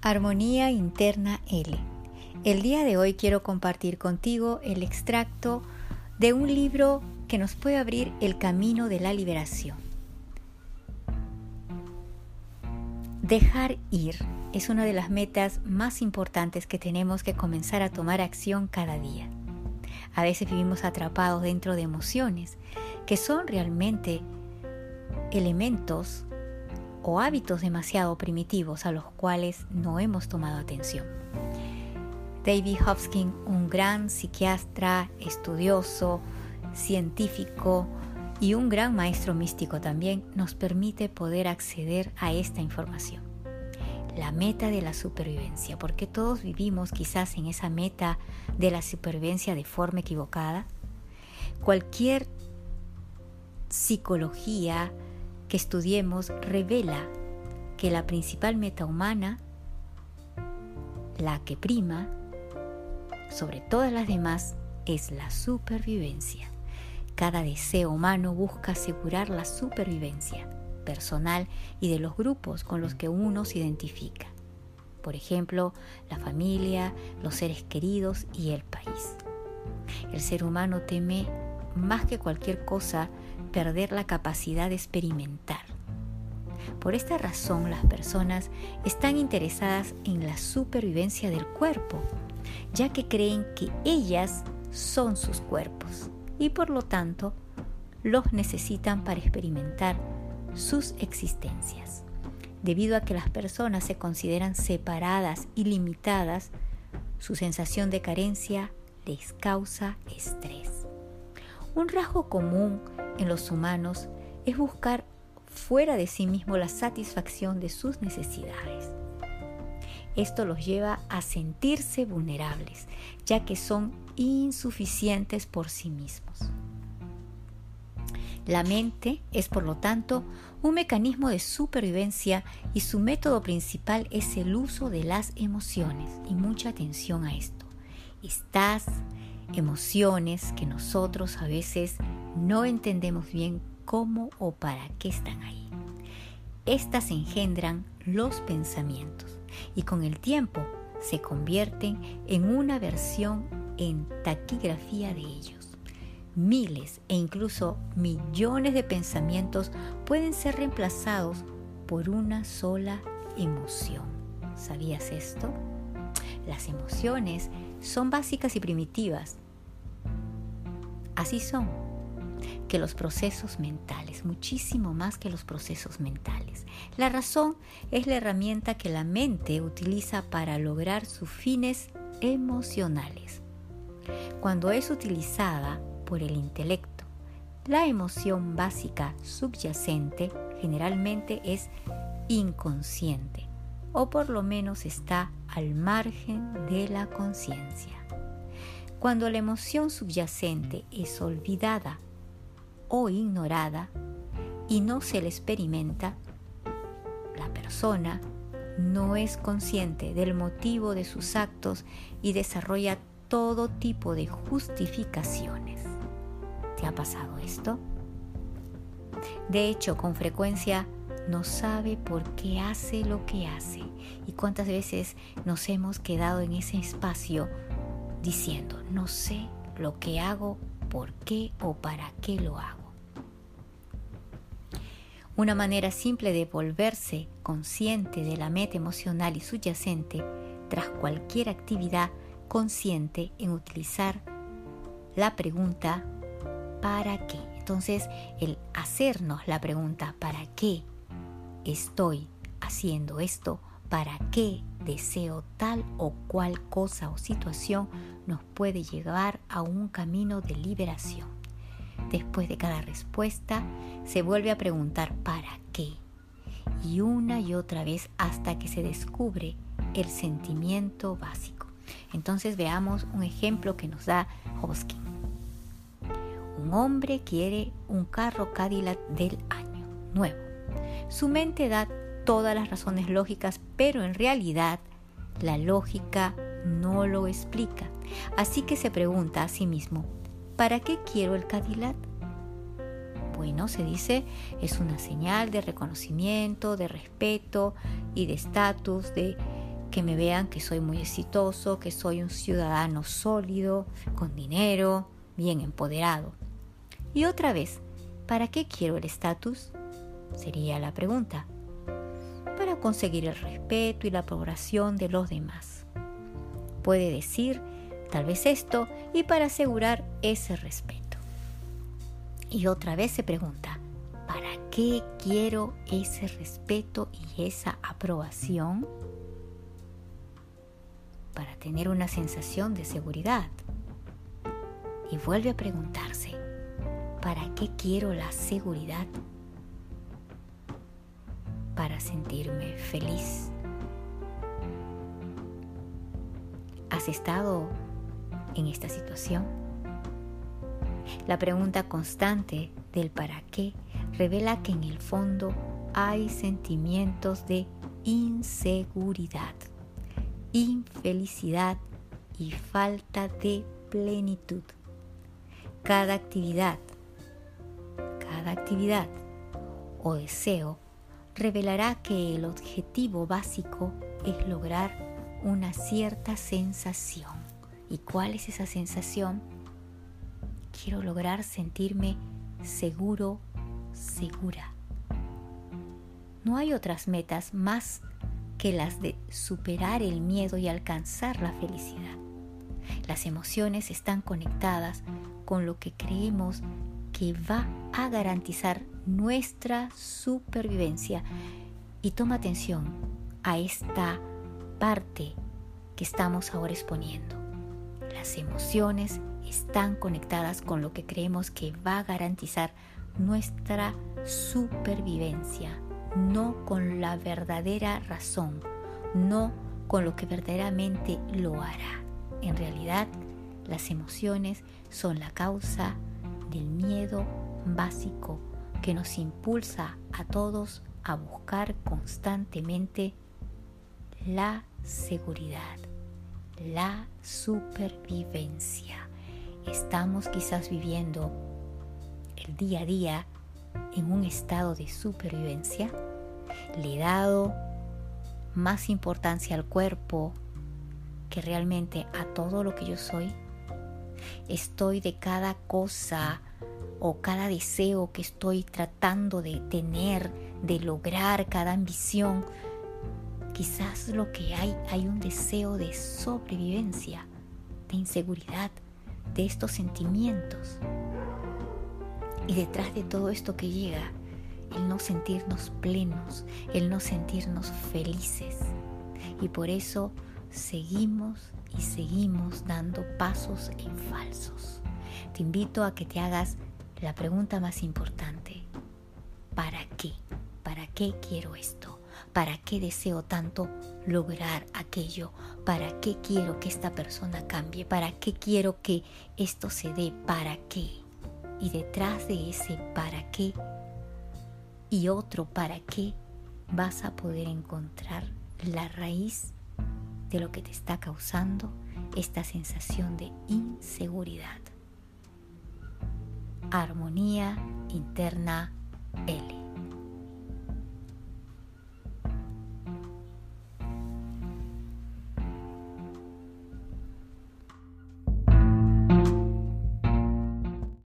Armonía Interna L. El día de hoy quiero compartir contigo el extracto de un libro que nos puede abrir el camino de la liberación. Dejar ir es una de las metas más importantes que tenemos que comenzar a tomar acción cada día. A veces vivimos atrapados dentro de emociones que son realmente elementos o hábitos demasiado primitivos a los cuales no hemos tomado atención. David Hopkins, un gran psiquiatra, estudioso, científico y un gran maestro místico también, nos permite poder acceder a esta información. La meta de la supervivencia, porque todos vivimos quizás en esa meta de la supervivencia de forma equivocada. Cualquier psicología, que estudiemos revela que la principal meta humana, la que prima sobre todas las demás, es la supervivencia. Cada deseo humano busca asegurar la supervivencia personal y de los grupos con los que uno se identifica. Por ejemplo, la familia, los seres queridos y el país. El ser humano teme más que cualquier cosa perder la capacidad de experimentar. Por esta razón las personas están interesadas en la supervivencia del cuerpo, ya que creen que ellas son sus cuerpos y por lo tanto los necesitan para experimentar sus existencias. Debido a que las personas se consideran separadas y limitadas, su sensación de carencia les causa estrés. Un rasgo común en los humanos es buscar fuera de sí mismo la satisfacción de sus necesidades. Esto los lleva a sentirse vulnerables, ya que son insuficientes por sí mismos. La mente es, por lo tanto, un mecanismo de supervivencia y su método principal es el uso de las emociones. Y mucha atención a esto. Estas emociones que nosotros a veces no entendemos bien cómo o para qué están ahí. Estas engendran los pensamientos y con el tiempo se convierten en una versión en taquigrafía de ellos. Miles e incluso millones de pensamientos pueden ser reemplazados por una sola emoción. ¿Sabías esto? Las emociones son básicas y primitivas. Así son que los procesos mentales, muchísimo más que los procesos mentales. La razón es la herramienta que la mente utiliza para lograr sus fines emocionales. Cuando es utilizada por el intelecto, la emoción básica subyacente generalmente es inconsciente o por lo menos está al margen de la conciencia. Cuando la emoción subyacente es olvidada o ignorada y no se le experimenta, la persona no es consciente del motivo de sus actos y desarrolla todo tipo de justificaciones. ¿Te ha pasado esto? De hecho, con frecuencia no sabe por qué hace lo que hace y cuántas veces nos hemos quedado en ese espacio diciendo, no sé lo que hago, por qué o para qué lo hago. Una manera simple de volverse consciente de la meta emocional y subyacente tras cualquier actividad consciente en utilizar la pregunta ¿para qué? Entonces, el hacernos la pregunta ¿para qué? estoy haciendo esto, para qué deseo tal o cual cosa o situación nos puede llevar a un camino de liberación. Después de cada respuesta, se vuelve a preguntar ¿para qué? Y una y otra vez hasta que se descubre el sentimiento básico. Entonces veamos un ejemplo que nos da Hoskin. Un hombre quiere un carro Cadillac del año nuevo su mente da todas las razones lógicas, pero en realidad la lógica no lo explica. Así que se pregunta a sí mismo, ¿para qué quiero el Cadillac? Bueno, se dice, es una señal de reconocimiento, de respeto y de estatus, de que me vean que soy muy exitoso, que soy un ciudadano sólido, con dinero, bien empoderado. Y otra vez, ¿para qué quiero el estatus? Sería la pregunta. Para conseguir el respeto y la aprobación de los demás. Puede decir tal vez esto y para asegurar ese respeto. Y otra vez se pregunta, ¿para qué quiero ese respeto y esa aprobación? Para tener una sensación de seguridad. Y vuelve a preguntarse, ¿para qué quiero la seguridad? Para sentirme feliz. ¿Has estado en esta situación? La pregunta constante del para qué revela que en el fondo hay sentimientos de inseguridad, infelicidad y falta de plenitud. Cada actividad, cada actividad o deseo revelará que el objetivo básico es lograr una cierta sensación. ¿Y cuál es esa sensación? Quiero lograr sentirme seguro, segura. No hay otras metas más que las de superar el miedo y alcanzar la felicidad. Las emociones están conectadas con lo que creemos que va a garantizar nuestra supervivencia. Y toma atención a esta parte que estamos ahora exponiendo. Las emociones están conectadas con lo que creemos que va a garantizar nuestra supervivencia, no con la verdadera razón, no con lo que verdaderamente lo hará. En realidad, las emociones son la causa del miedo básico que nos impulsa a todos a buscar constantemente la seguridad, la supervivencia. Estamos quizás viviendo el día a día en un estado de supervivencia. Le he dado más importancia al cuerpo que realmente a todo lo que yo soy. Estoy de cada cosa o cada deseo que estoy tratando de tener, de lograr, cada ambición. Quizás lo que hay, hay un deseo de sobrevivencia, de inseguridad, de estos sentimientos. Y detrás de todo esto que llega, el no sentirnos plenos, el no sentirnos felices. Y por eso seguimos y seguimos dando pasos en falsos. Te invito a que te hagas la pregunta más importante. ¿Para qué? ¿Para qué quiero esto? ¿Para qué deseo tanto lograr aquello? ¿Para qué quiero que esta persona cambie? ¿Para qué quiero que esto se dé? ¿Para qué? Y detrás de ese para qué y otro para qué vas a poder encontrar la raíz de lo que te está causando esta sensación de inseguridad. Armonía interna L.